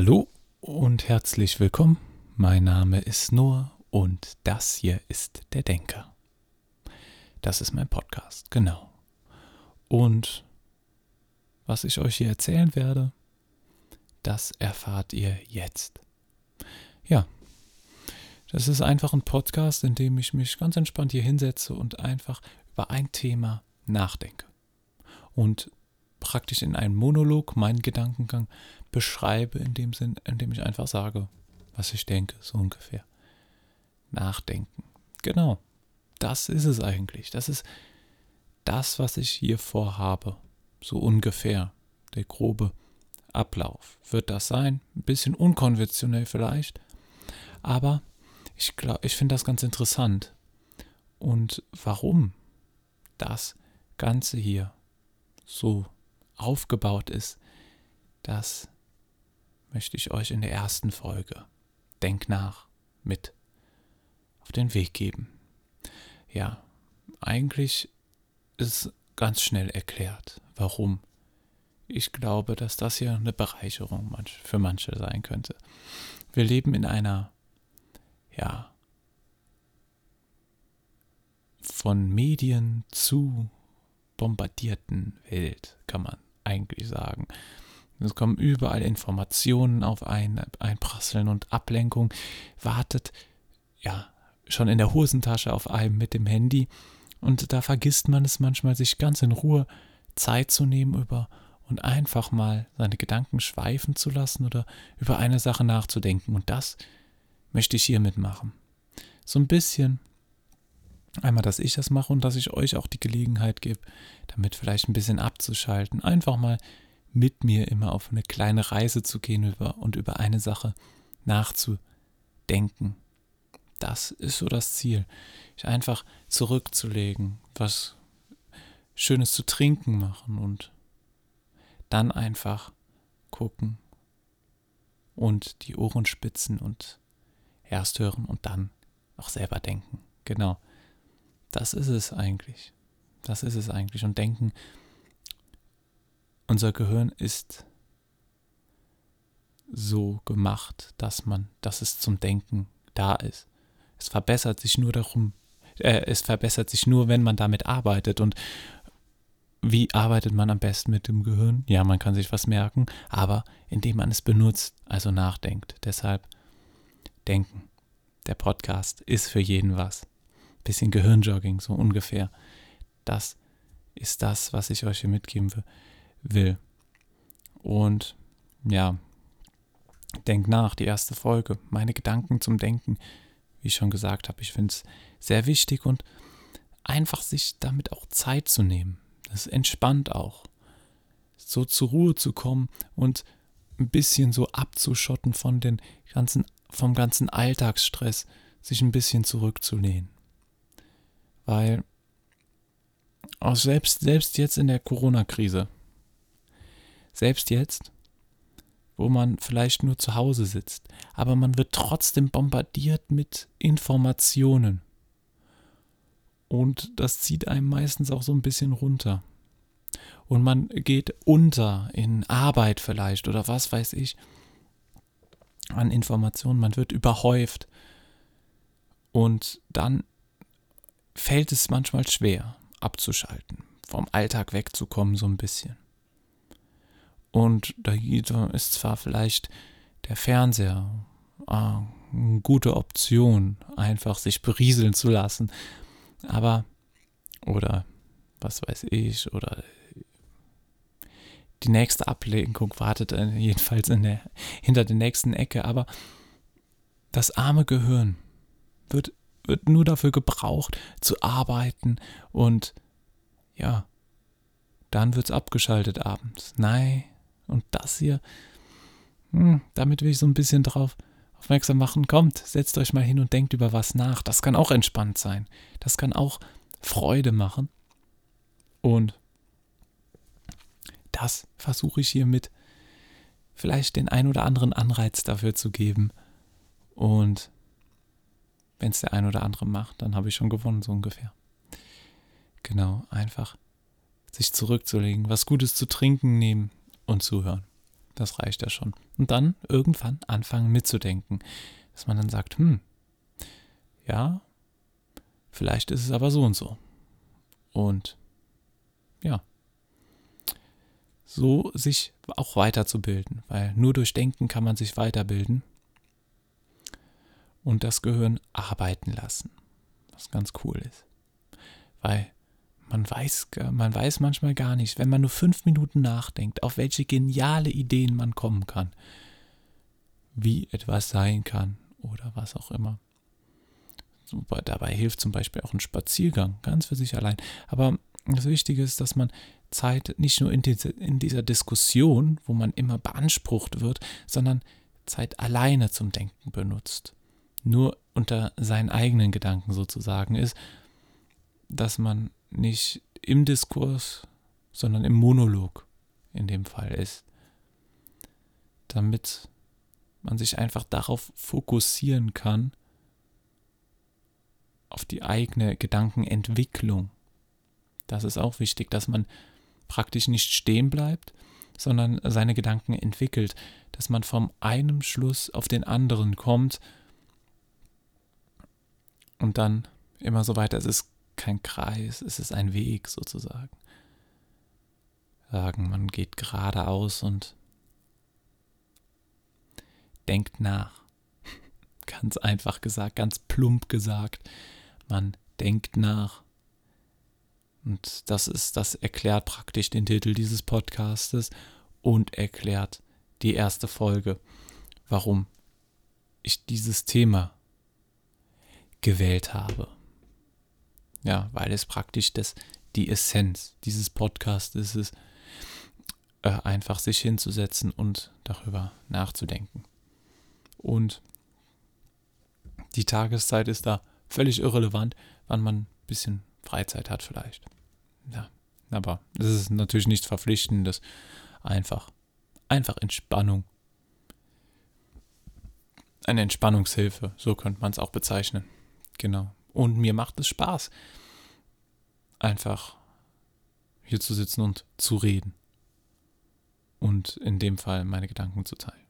Hallo und herzlich willkommen. Mein Name ist Noah und das hier ist der Denker. Das ist mein Podcast, genau. Und was ich euch hier erzählen werde, das erfahrt ihr jetzt. Ja, das ist einfach ein Podcast, in dem ich mich ganz entspannt hier hinsetze und einfach über ein Thema nachdenke. Und praktisch in einem Monolog meinen Gedankengang beschreibe, in dem Sinn, in dem ich einfach sage, was ich denke, so ungefähr. Nachdenken. Genau. Das ist es eigentlich. Das ist das, was ich hier vorhabe. So ungefähr. Der grobe Ablauf. Wird das sein? Ein bisschen unkonventionell vielleicht. Aber ich glaube, ich finde das ganz interessant. Und warum das Ganze hier so aufgebaut ist, das möchte ich euch in der ersten Folge Denk nach mit auf den Weg geben. Ja, eigentlich ist ganz schnell erklärt, warum. Ich glaube, dass das hier eine Bereicherung für manche sein könnte. Wir leben in einer, ja, von Medien zu bombardierten Welt, kann man eigentlich sagen. Es kommen überall Informationen auf ein, einprasseln und Ablenkung wartet ja schon in der Hosentasche auf einem mit dem Handy. Und da vergisst man es manchmal, sich ganz in Ruhe Zeit zu nehmen über und einfach mal seine Gedanken schweifen zu lassen oder über eine Sache nachzudenken. Und das möchte ich hier mitmachen. So ein bisschen einmal, dass ich das mache und dass ich euch auch die Gelegenheit gebe, damit vielleicht ein bisschen abzuschalten. Einfach mal mit mir immer auf eine kleine Reise zu gehen und über eine Sache nachzudenken. Das ist so das Ziel. Ich einfach zurückzulegen, was Schönes zu trinken machen und dann einfach gucken und die Ohren spitzen und erst hören und dann auch selber denken. Genau. Das ist es eigentlich. Das ist es eigentlich. Und denken unser Gehirn ist so gemacht, dass man, dass es zum Denken da ist. Es verbessert sich nur darum, äh, es verbessert sich nur, wenn man damit arbeitet. Und wie arbeitet man am besten mit dem Gehirn? Ja, man kann sich was merken, aber indem man es benutzt, also nachdenkt. Deshalb denken. Der Podcast ist für jeden was. Bisschen Gehirnjogging, so ungefähr. Das ist das, was ich euch hier mitgeben will. Und ja, denk nach, die erste Folge, meine Gedanken zum Denken, wie ich schon gesagt habe, ich finde es sehr wichtig und einfach sich damit auch Zeit zu nehmen. Das entspannt auch. So zur Ruhe zu kommen und ein bisschen so abzuschotten von den ganzen, vom ganzen Alltagsstress, sich ein bisschen zurückzulehnen. Weil auch selbst, selbst jetzt in der Corona-Krise, selbst jetzt, wo man vielleicht nur zu Hause sitzt, aber man wird trotzdem bombardiert mit Informationen. Und das zieht einem meistens auch so ein bisschen runter. Und man geht unter in Arbeit vielleicht oder was weiß ich an Informationen. Man wird überhäuft. Und dann fällt es manchmal schwer abzuschalten, vom Alltag wegzukommen so ein bisschen. Und da ist zwar vielleicht der Fernseher äh, eine gute Option, einfach sich berieseln zu lassen, aber, oder was weiß ich, oder die nächste Ablenkung wartet jedenfalls der, hinter der nächsten Ecke, aber das arme Gehirn wird, wird nur dafür gebraucht, zu arbeiten und ja, dann wird es abgeschaltet abends. Nein, und das hier, hm, damit will ich so ein bisschen drauf aufmerksam machen. Kommt, setzt euch mal hin und denkt über was nach. Das kann auch entspannt sein. Das kann auch Freude machen. Und das versuche ich hiermit vielleicht den ein oder anderen Anreiz dafür zu geben. Und wenn es der ein oder andere macht, dann habe ich schon gewonnen, so ungefähr. Genau, einfach sich zurückzulegen, was Gutes zu trinken nehmen, und zuhören. Das reicht ja schon. Und dann irgendwann anfangen mitzudenken. Dass man dann sagt, hm, ja, vielleicht ist es aber so und so. Und ja, so sich auch weiterzubilden, weil nur durch Denken kann man sich weiterbilden und das Gehirn arbeiten lassen, was ganz cool ist. Weil man weiß, man weiß manchmal gar nicht, wenn man nur fünf Minuten nachdenkt, auf welche geniale Ideen man kommen kann, wie etwas sein kann oder was auch immer. Super, dabei hilft zum Beispiel auch ein Spaziergang, ganz für sich allein. Aber das Wichtige ist, dass man Zeit nicht nur in, diese, in dieser Diskussion, wo man immer beansprucht wird, sondern Zeit alleine zum Denken benutzt. Nur unter seinen eigenen Gedanken sozusagen ist, dass man nicht im Diskurs, sondern im Monolog in dem Fall ist. Damit man sich einfach darauf fokussieren kann, auf die eigene Gedankenentwicklung. Das ist auch wichtig, dass man praktisch nicht stehen bleibt, sondern seine Gedanken entwickelt, dass man vom einem Schluss auf den anderen kommt und dann immer so weiter. Es ist kein Kreis, es ist ein Weg sozusagen. Sagen, man geht geradeaus und denkt nach. ganz einfach gesagt, ganz plump gesagt. Man denkt nach. Und das ist, das erklärt praktisch den Titel dieses Podcastes und erklärt die erste Folge, warum ich dieses Thema gewählt habe. Ja, weil es praktisch das, die Essenz dieses Podcasts ist es, äh, einfach sich hinzusetzen und darüber nachzudenken. Und die Tageszeit ist da völlig irrelevant, wann man ein bisschen Freizeit hat vielleicht. Ja, aber das ist natürlich nichts Verpflichtendes. Einfach, einfach Entspannung. Eine Entspannungshilfe, so könnte man es auch bezeichnen. Genau. Und mir macht es Spaß, einfach hier zu sitzen und zu reden. Und in dem Fall meine Gedanken zu teilen.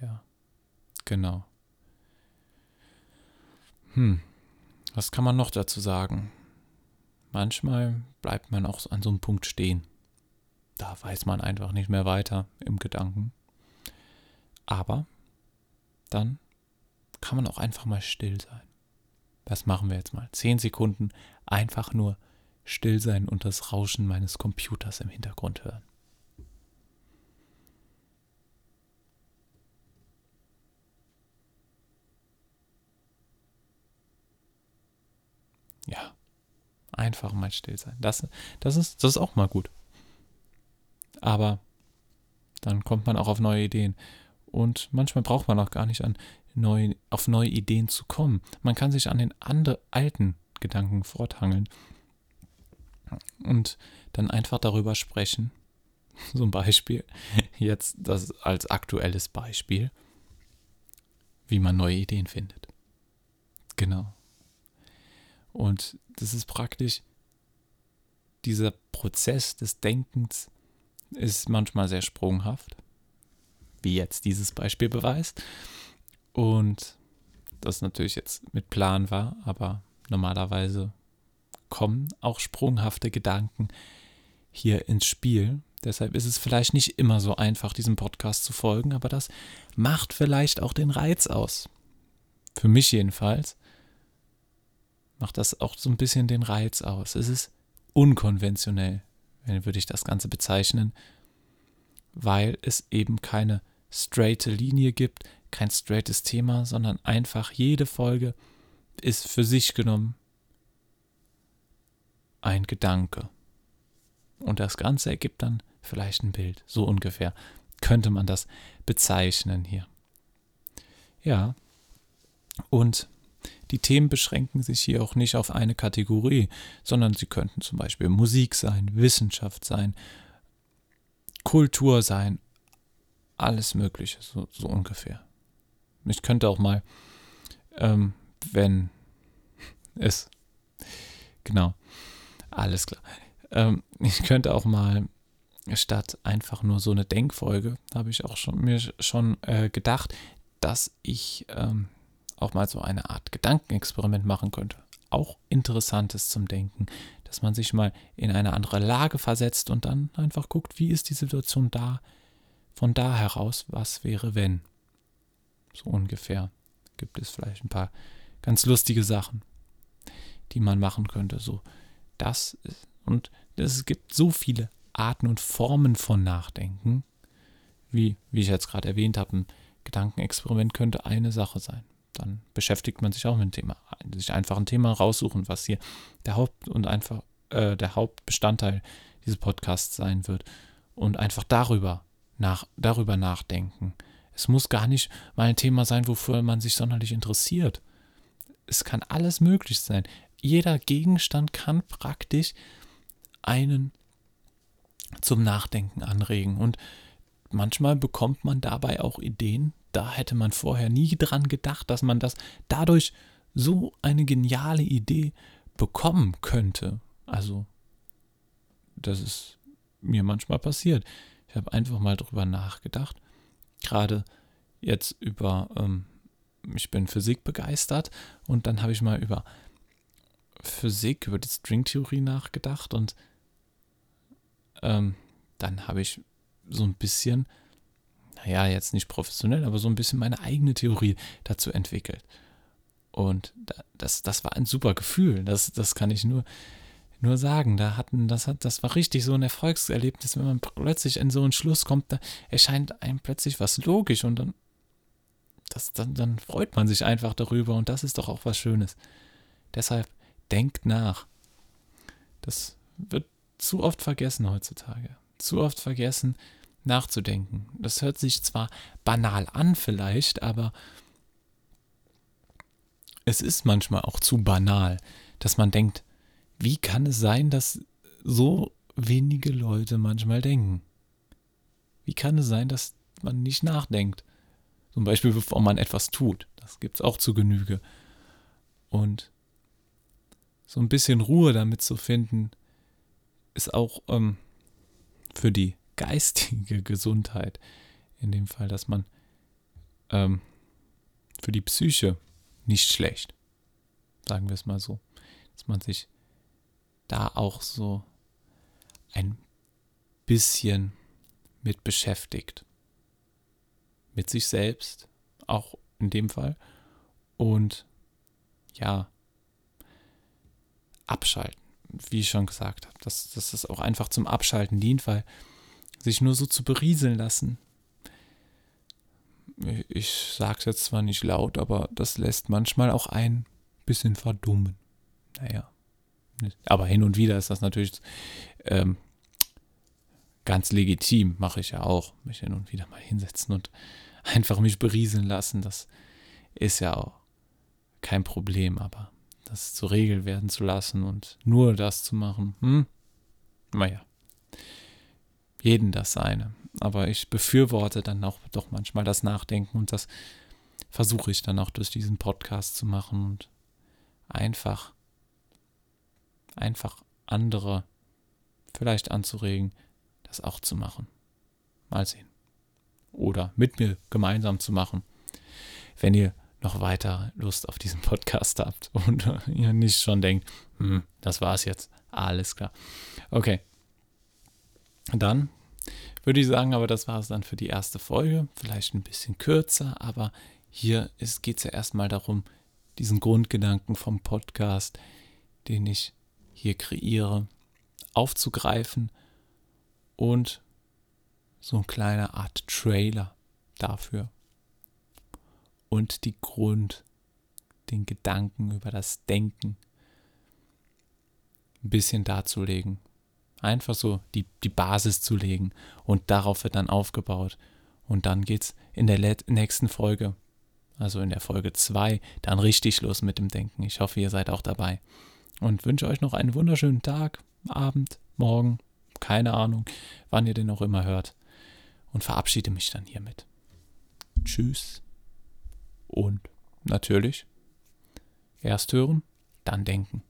Ja, genau. Hm, was kann man noch dazu sagen? Manchmal bleibt man auch an so einem Punkt stehen. Da weiß man einfach nicht mehr weiter im Gedanken. Aber dann kann man auch einfach mal still sein. Das machen wir jetzt mal. Zehn Sekunden einfach nur still sein und das Rauschen meines Computers im Hintergrund hören. Ja, einfach mal still sein. Das, das, ist, das ist auch mal gut. Aber dann kommt man auch auf neue Ideen. Und manchmal braucht man auch gar nicht an neue, auf neue Ideen zu kommen. Man kann sich an den andre, alten Gedanken forthangeln und dann einfach darüber sprechen. Zum Beispiel, jetzt das als aktuelles Beispiel, wie man neue Ideen findet. Genau. Und das ist praktisch, dieser Prozess des Denkens ist manchmal sehr sprunghaft, wie jetzt dieses Beispiel beweist. Und das natürlich jetzt mit Plan war, aber normalerweise kommen auch sprunghafte Gedanken hier ins Spiel. Deshalb ist es vielleicht nicht immer so einfach, diesem Podcast zu folgen, aber das macht vielleicht auch den Reiz aus. Für mich jedenfalls macht das auch so ein bisschen den Reiz aus. Es ist unkonventionell, würde ich das Ganze bezeichnen, weil es eben keine straighte Linie gibt, kein straightes Thema, sondern einfach jede Folge ist für sich genommen ein Gedanke. Und das Ganze ergibt dann vielleicht ein Bild. So ungefähr könnte man das bezeichnen hier. Ja, und die Themen beschränken sich hier auch nicht auf eine Kategorie, sondern sie könnten zum Beispiel Musik sein, Wissenschaft sein, Kultur sein, alles Mögliche, so, so ungefähr. Ich könnte auch mal, ähm, wenn es, genau, alles klar. Ähm, ich könnte auch mal statt einfach nur so eine Denkfolge, habe ich auch schon, mir schon äh, gedacht, dass ich ähm, auch mal so eine Art Gedankenexperiment machen könnte. Auch Interessantes zum Denken, dass man sich mal in eine andere Lage versetzt und dann einfach guckt, wie ist die Situation da, von da heraus, was wäre, wenn. So ungefähr gibt es vielleicht ein paar ganz lustige Sachen, die man machen könnte. So, das ist, und es gibt so viele Arten und Formen von Nachdenken, wie, wie ich jetzt gerade erwähnt habe, ein Gedankenexperiment könnte eine Sache sein. Dann beschäftigt man sich auch mit dem Thema. Sich einfach ein Thema raussuchen, was hier der Haupt- und einfach äh, der Hauptbestandteil dieses Podcasts sein wird. Und einfach darüber, nach, darüber nachdenken. Es muss gar nicht mal ein Thema sein, wofür man sich sonderlich interessiert. Es kann alles möglich sein. Jeder Gegenstand kann praktisch einen zum Nachdenken anregen. Und manchmal bekommt man dabei auch Ideen, da hätte man vorher nie dran gedacht, dass man das dadurch so eine geniale Idee bekommen könnte. Also, das ist mir manchmal passiert. Ich habe einfach mal drüber nachgedacht. Gerade jetzt über, ähm, ich bin Physik begeistert und dann habe ich mal über Physik, über die Stringtheorie nachgedacht und ähm, dann habe ich so ein bisschen, naja, jetzt nicht professionell, aber so ein bisschen meine eigene Theorie dazu entwickelt. Und das, das war ein super Gefühl. Das, das kann ich nur, nur sagen. Da hatten, das, hat, das war richtig so ein Erfolgserlebnis, wenn man plötzlich in so einen Schluss kommt, da erscheint einem plötzlich was logisch und dann, das, dann, dann freut man sich einfach darüber und das ist doch auch was Schönes. Deshalb denkt nach. Das wird zu oft vergessen heutzutage. Zu oft vergessen, nachzudenken. Das hört sich zwar banal an vielleicht, aber es ist manchmal auch zu banal, dass man denkt, wie kann es sein, dass so wenige Leute manchmal denken? Wie kann es sein, dass man nicht nachdenkt? Zum Beispiel, bevor man etwas tut. Das gibt es auch zu Genüge. Und so ein bisschen Ruhe damit zu finden, ist auch ähm, für die geistige Gesundheit, in dem Fall, dass man ähm, für die Psyche nicht schlecht, sagen wir es mal so, dass man sich da auch so ein bisschen mit beschäftigt. Mit sich selbst, auch in dem Fall. Und ja, abschalten wie ich schon gesagt habe, dass, dass das auch einfach zum Abschalten dient, weil sich nur so zu berieseln lassen, ich sage es jetzt zwar nicht laut, aber das lässt manchmal auch ein bisschen verdummen. Naja. Aber hin und wieder ist das natürlich ähm, ganz legitim, mache ich ja auch. Mich hin und wieder mal hinsetzen und einfach mich berieseln lassen. Das ist ja auch kein Problem, aber das zur Regel werden zu lassen und nur das zu machen, hm, naja, jeden das seine. Aber ich befürworte dann auch doch manchmal das Nachdenken und das versuche ich dann auch durch diesen Podcast zu machen und einfach, einfach andere vielleicht anzuregen, das auch zu machen. Mal sehen. Oder mit mir gemeinsam zu machen. Wenn ihr noch weiter Lust auf diesen Podcast habt und ihr nicht schon denkt, hm, das war's jetzt. Alles klar. Okay. Dann würde ich sagen, aber das war es dann für die erste Folge. Vielleicht ein bisschen kürzer, aber hier geht es ja erstmal darum, diesen Grundgedanken vom Podcast, den ich hier kreiere, aufzugreifen und so eine kleine Art Trailer dafür und die Grund, den Gedanken über das Denken ein bisschen darzulegen. Einfach so die, die Basis zu legen und darauf wird dann aufgebaut. Und dann geht's in der nächsten Folge, also in der Folge 2, dann richtig los mit dem Denken. Ich hoffe, ihr seid auch dabei. Und wünsche euch noch einen wunderschönen Tag, Abend, Morgen, keine Ahnung, wann ihr den auch immer hört. Und verabschiede mich dann hiermit. Tschüss. Und natürlich, erst hören, dann denken.